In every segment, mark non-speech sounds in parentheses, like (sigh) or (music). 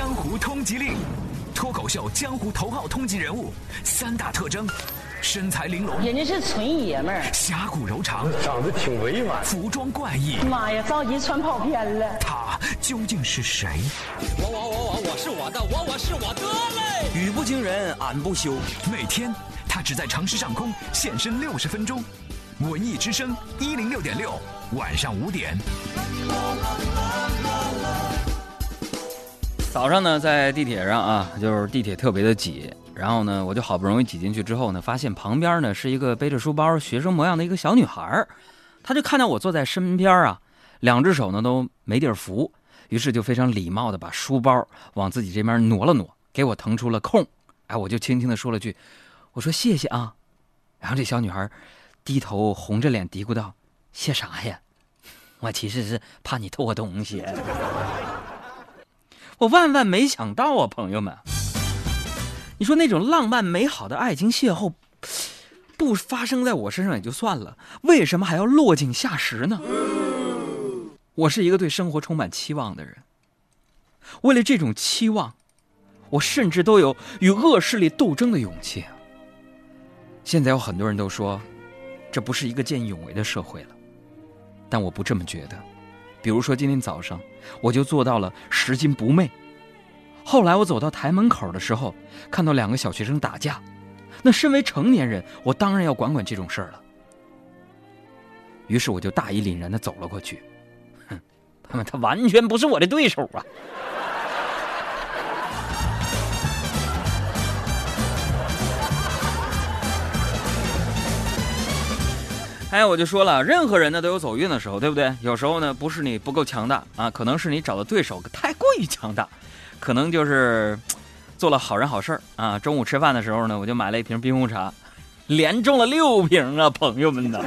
江湖通缉令，脱口秀江湖头号通缉人物，三大特征：身材玲珑，人家是纯爷们儿。侠骨柔肠，长得挺委婉。服装怪异，妈呀，着急穿跑偏了。他究竟是谁？我我我我我是我的，我我是我的嘞！语不惊人俺不休。每天他只在城市上空现身六十分钟。文艺之声一零六点六，晚上五点。早上呢，在地铁上啊，就是地铁特别的挤，然后呢，我就好不容易挤进去之后呢，发现旁边呢是一个背着书包、学生模样的一个小女孩，她就看到我坐在身边啊，两只手呢都没地儿扶，于是就非常礼貌的把书包往自己这边挪了挪，给我腾出了空。哎，我就轻轻的说了句：“我说谢谢啊。”然后这小女孩低头红着脸嘀咕道：“谢啥呀？我其实是怕你偷我东西。”我万万没想到啊，朋友们！你说那种浪漫美好的爱情邂逅，不发生在我身上也就算了，为什么还要落井下石呢？我是一个对生活充满期望的人，为了这种期望，我甚至都有与恶势力斗争的勇气。现在有很多人都说，这不是一个见义勇为的社会了，但我不这么觉得。比如说今天早上，我就做到了拾金不昧。后来我走到台门口的时候，看到两个小学生打架，那身为成年人，我当然要管管这种事儿了。于是我就大义凛然的走了过去。哼，他们他完全不是我的对手啊！哎，我就说了，任何人呢都有走运的时候，对不对？有时候呢，不是你不够强大啊，可能是你找的对手太过于强大，可能就是做了好人好事儿啊。中午吃饭的时候呢，我就买了一瓶冰红茶，连中了六瓶啊，朋友们呢？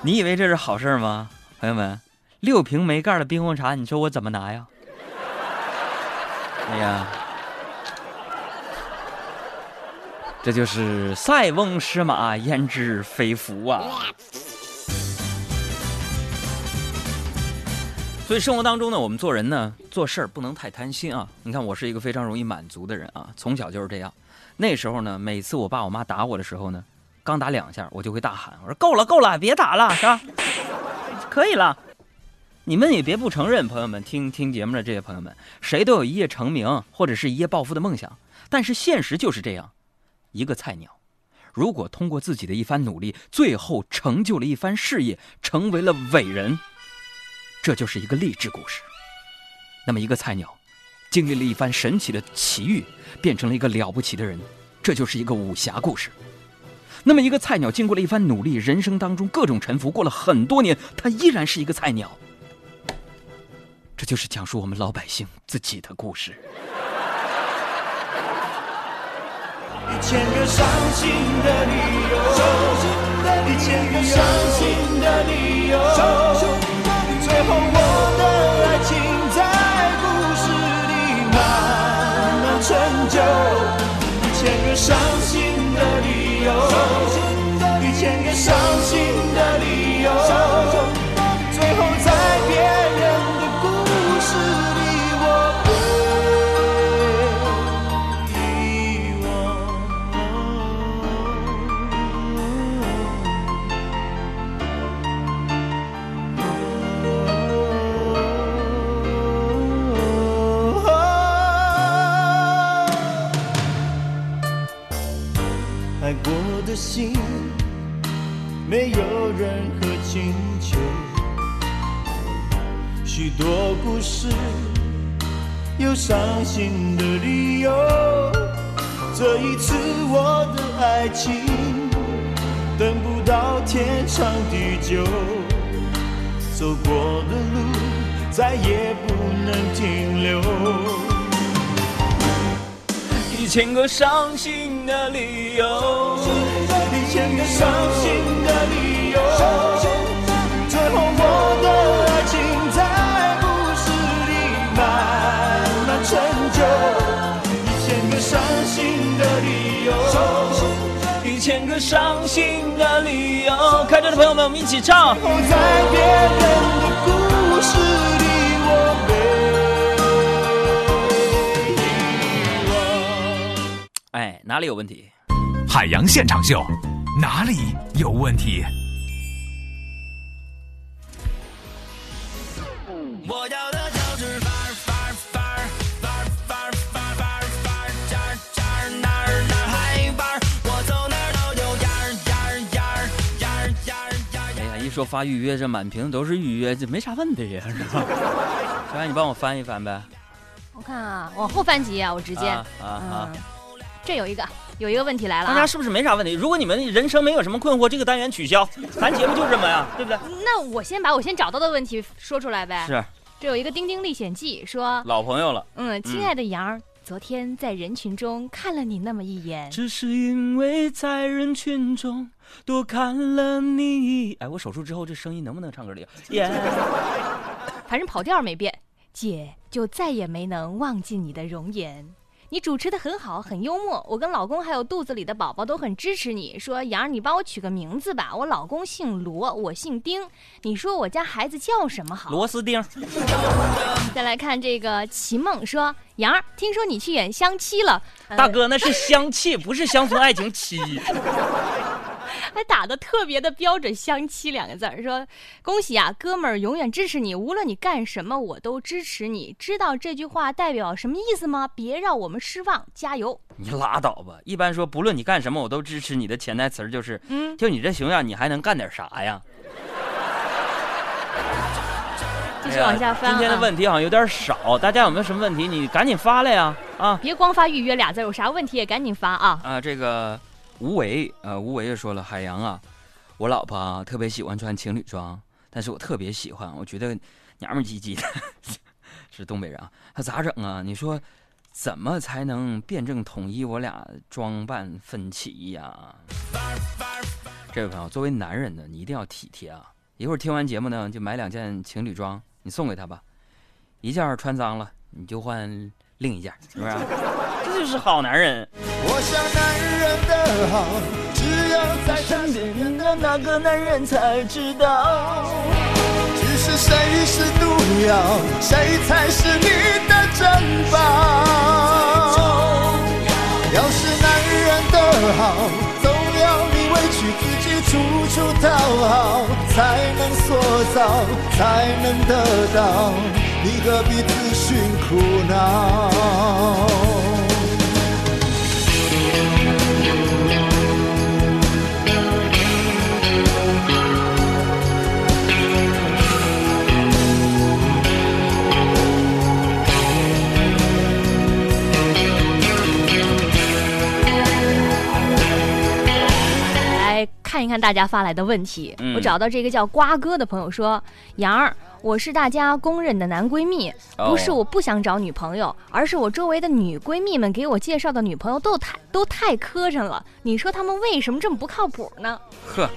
你以为这是好事吗？朋友们，六瓶没盖的冰红茶，你说我怎么拿呀？哎呀！这就是塞翁失马焉知非福啊！所以生活当中呢，我们做人呢，做事儿不能太贪心啊。你看，我是一个非常容易满足的人啊，从小就是这样。那时候呢，每次我爸我妈打我的时候呢，刚打两下，我就会大喊：“我说够了，够了，别打了，是吧？可以了。”你们也别不承认，朋友们，听听节目的这些朋友们，谁都有一夜成名或者是一夜暴富的梦想，但是现实就是这样。一个菜鸟，如果通过自己的一番努力，最后成就了一番事业，成为了伟人，这就是一个励志故事。那么，一个菜鸟经历了一番神奇的奇遇，变成了一个了不起的人，这就是一个武侠故事。那么，一个菜鸟经过了一番努力，人生当中各种沉浮，过了很多年，他依然是一个菜鸟。这就是讲述我们老百姓自己的故事。一千个伤心的理由，多故事有伤心的理由。这一次我的爱情等不到天长地久，走过的路再也不能停留。一千个伤心的理由，一千个伤心的理由，伤心的理由。开车的朋友们，我们一起唱。在别人的故事里，我被遗忘。哎，哪里有问题？海洋现场秀，哪里有问题？一说发预约，这满屏都是预约，这没啥问题呀，(laughs) 是吧？小冉，你帮我翻一翻呗。我看啊，往后翻几页啊，我直接，啊啊啊！嗯，这有一个有一个问题来了、啊，大家是不是没啥问题？如果你们人生没有什么困惑，这个单元取消，(laughs) 咱节目就这么呀，对不对？那我先把我先找到的问题说出来呗。是这有一个《丁丁历险记》说，老朋友了。嗯，亲爱的羊儿，昨天在人群中看了你那么一眼，只是因为在人群中多看了你。哎，我手术之后这声音能不能唱歌里？耶、反正跑调没变，姐就再也没能忘记你的容颜。你主持的很好，很幽默。我跟老公还有肚子里的宝宝都很支持你。说杨儿，你帮我取个名字吧。我老公姓罗，我姓丁。你说我家孩子叫什么好？螺丝钉。(laughs) 再来看这个齐梦说，杨儿，听说你去演相妻了，呃大哥，那是相气，不是乡村爱情妻。还打的特别的标准，“相妻”两个字儿，说恭喜啊，哥们儿永远支持你，无论你干什么，我都支持你。知道这句话代表什么意思吗？别让我们失望，加油！你拉倒吧！一般说，不论你干什么，我都支持你的潜台词儿就是，嗯，就你这熊样，你还能干点啥呀？(laughs) 继续往下翻、啊今天的问题好像有点少，大家有没有什么问题？你赶紧发来呀！啊别光发预约俩字儿，有啥问题也赶紧发啊！啊，这个吴为，呃，吴为也说了，海洋啊，我老婆特别喜欢穿情侣装，但是我特别喜欢，我觉得娘们唧唧的，(laughs) 是东北人啊，他咋整啊？你说怎么才能辩证统一我俩装扮分歧呀？这位朋友，作为男人呢，你一定要体贴啊！一会儿听完节目呢，就买两件情侣装，你送给他吧，一件穿脏了，你就换另一件，是不是、这就是好男人。我想男人的好，只有在身边的那个男人才知道。只是谁是毒药，谁才是你的珍宝。要是男人的好，总要你委屈自己，处处讨好，才能塑造，才能得到。你何必自寻苦恼？看一看大家发来的问题。嗯我找到这个叫瓜哥的朋友说：“杨儿，我是大家公认的男闺蜜，哦不是我不想找女朋友，而是我周围的女闺蜜们给我介绍的女朋友都太都太磕碜了。你说他们为什么这么不靠谱呢？呵，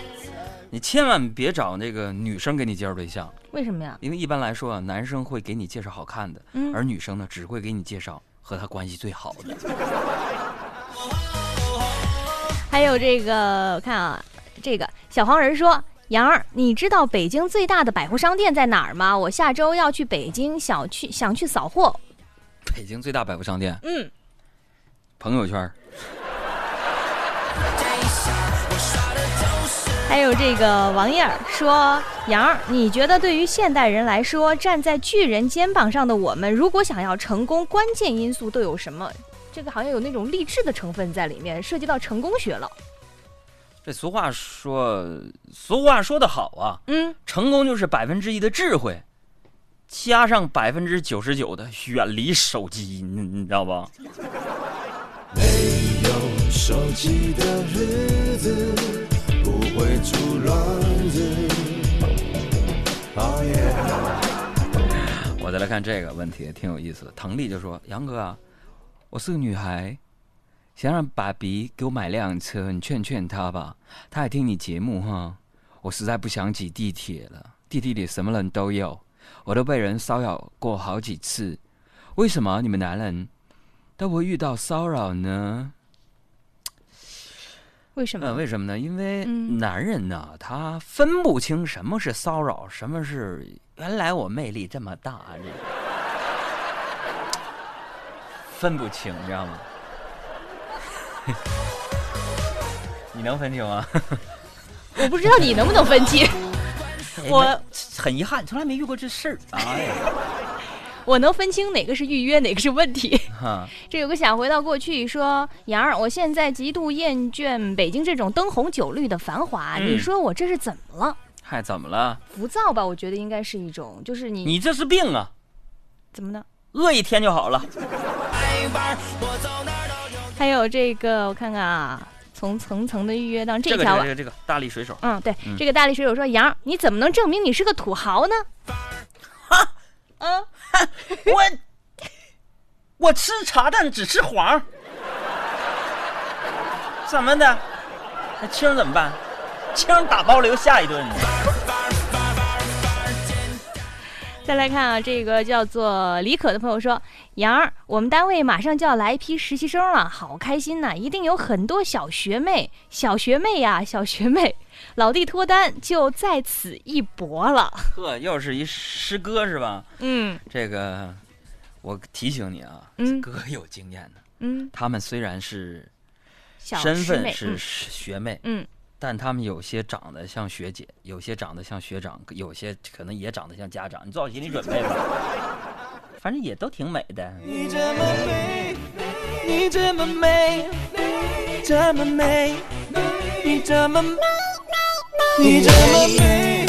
你千万别找那个女生给你介绍对象，为什么呀？因为一般来说啊，男生会给你介绍好看的，嗯而女生呢只会给你介绍和他关系最好的。(laughs) 还有这个，我看啊，这个小黄人说。”杨儿，你知道北京最大的百货商店在哪儿吗？我下周要去北京，想去想去扫货。北京最大百货商店，嗯，朋友圈 (laughs) 还有这个王燕儿说：“杨儿，你觉得对于现代人来说，站在巨人肩膀上的我们，如果想要成功，关键因素都有什么？这个好像有那种励志的成分在里面，涉及到成功学了。这俗话说，俗话说得好啊，嗯，成功就是百分之一的智慧，加上百分之九十九的远离手机，你你知道吧？没有手机的日子不会出乱子。Oh yeah 我再来看这个问题，挺有意思的。滕丽就说：“杨哥啊，我是个女孩，想让爸比给我买辆车，你劝劝他吧。他还听你节目哈。我实在不想挤地铁了，地铁里什么人都有，我都被人骚扰过好几次。为什么你们男人都不会遇到骚扰呢？为什么？呃，为什么呢？因为嗯男人呢，他分不清什么是骚扰，什么是原来我魅力这么大，这个分不清，你知道吗？(laughs) 你能分清吗？(laughs) 我不知道你能不能分清，我很遗憾，从来没遇过这事儿。哎呀，(laughs) 我能分清哪个是预约，哪个是问题。哈，这有个想回到过去说，杨儿，我现在极度厌倦北京这种灯红酒绿的繁华，嗯你说我这是怎么了？嗨，怎么了？浮躁吧？我觉得应该是一种，就是你你这是病啊！怎么呢？饿一天就好了。还有这个，我看看啊，从层层的预约到这个这条个这个这个大力水手，嗯，对，嗯这个大力水手说：“杨，你怎么能证明你是个土豪呢？”哈，嗯，我我吃茶蛋只吃黄，怎么的？那青怎么办？青打包留下一顿。再来看啊，这个叫做李可的朋友说：“杨儿，我们单位马上就要来一批实习生了，好开心呐、一定有很多小学妹、小学妹呀、小学妹，老弟脱单就在此一搏了。呵，又是一师哥是吧？”嗯这个我提醒你啊，嗯哥有经验的。嗯，他们虽然是小身份是学妹，嗯但他们有些长得像学姐，有些长得像学长，有些可能也长得像家长。你做好心理准备吧，反正也都挺美的。你这么美，你这么美，这么美，你这么美，你这么美，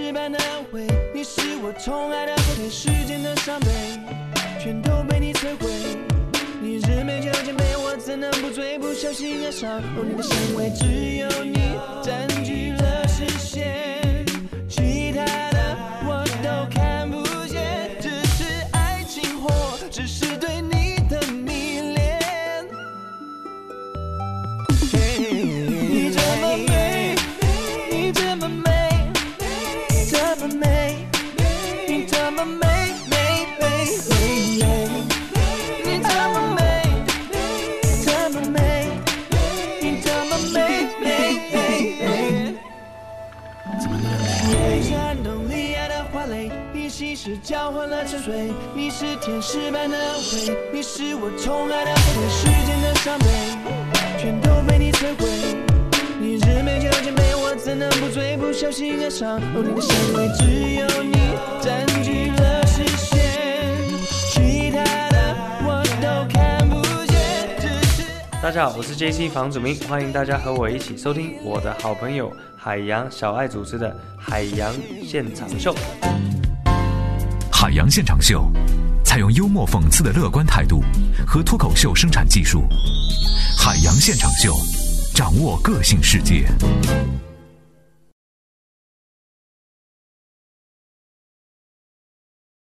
是天使般的安慰，你是我宠爱的后退，时间的伤悲，全都被你摧毁。你日美酒千杯，我怎能不醉不小心爱上？哦，你的香味只有你占据了视线，蕾，你稀释交换了沉睡，你是天使般的安慰，你是我宠爱的后退，时间的伤悲，全都被你摧毁。你日美酒千杯，我怎能不醉不小心爱上？哦，你的香味只有你占据了视线，其他的我都看不见，只是。大家好，我是 JC 房祖名，欢迎大家和我一起收听我的好朋友海洋小爱主持的《海洋现场秀》。海洋现场秀，采用幽默讽刺的乐观态度和脱口秀生产技术。海洋现场秀，掌握个性世界。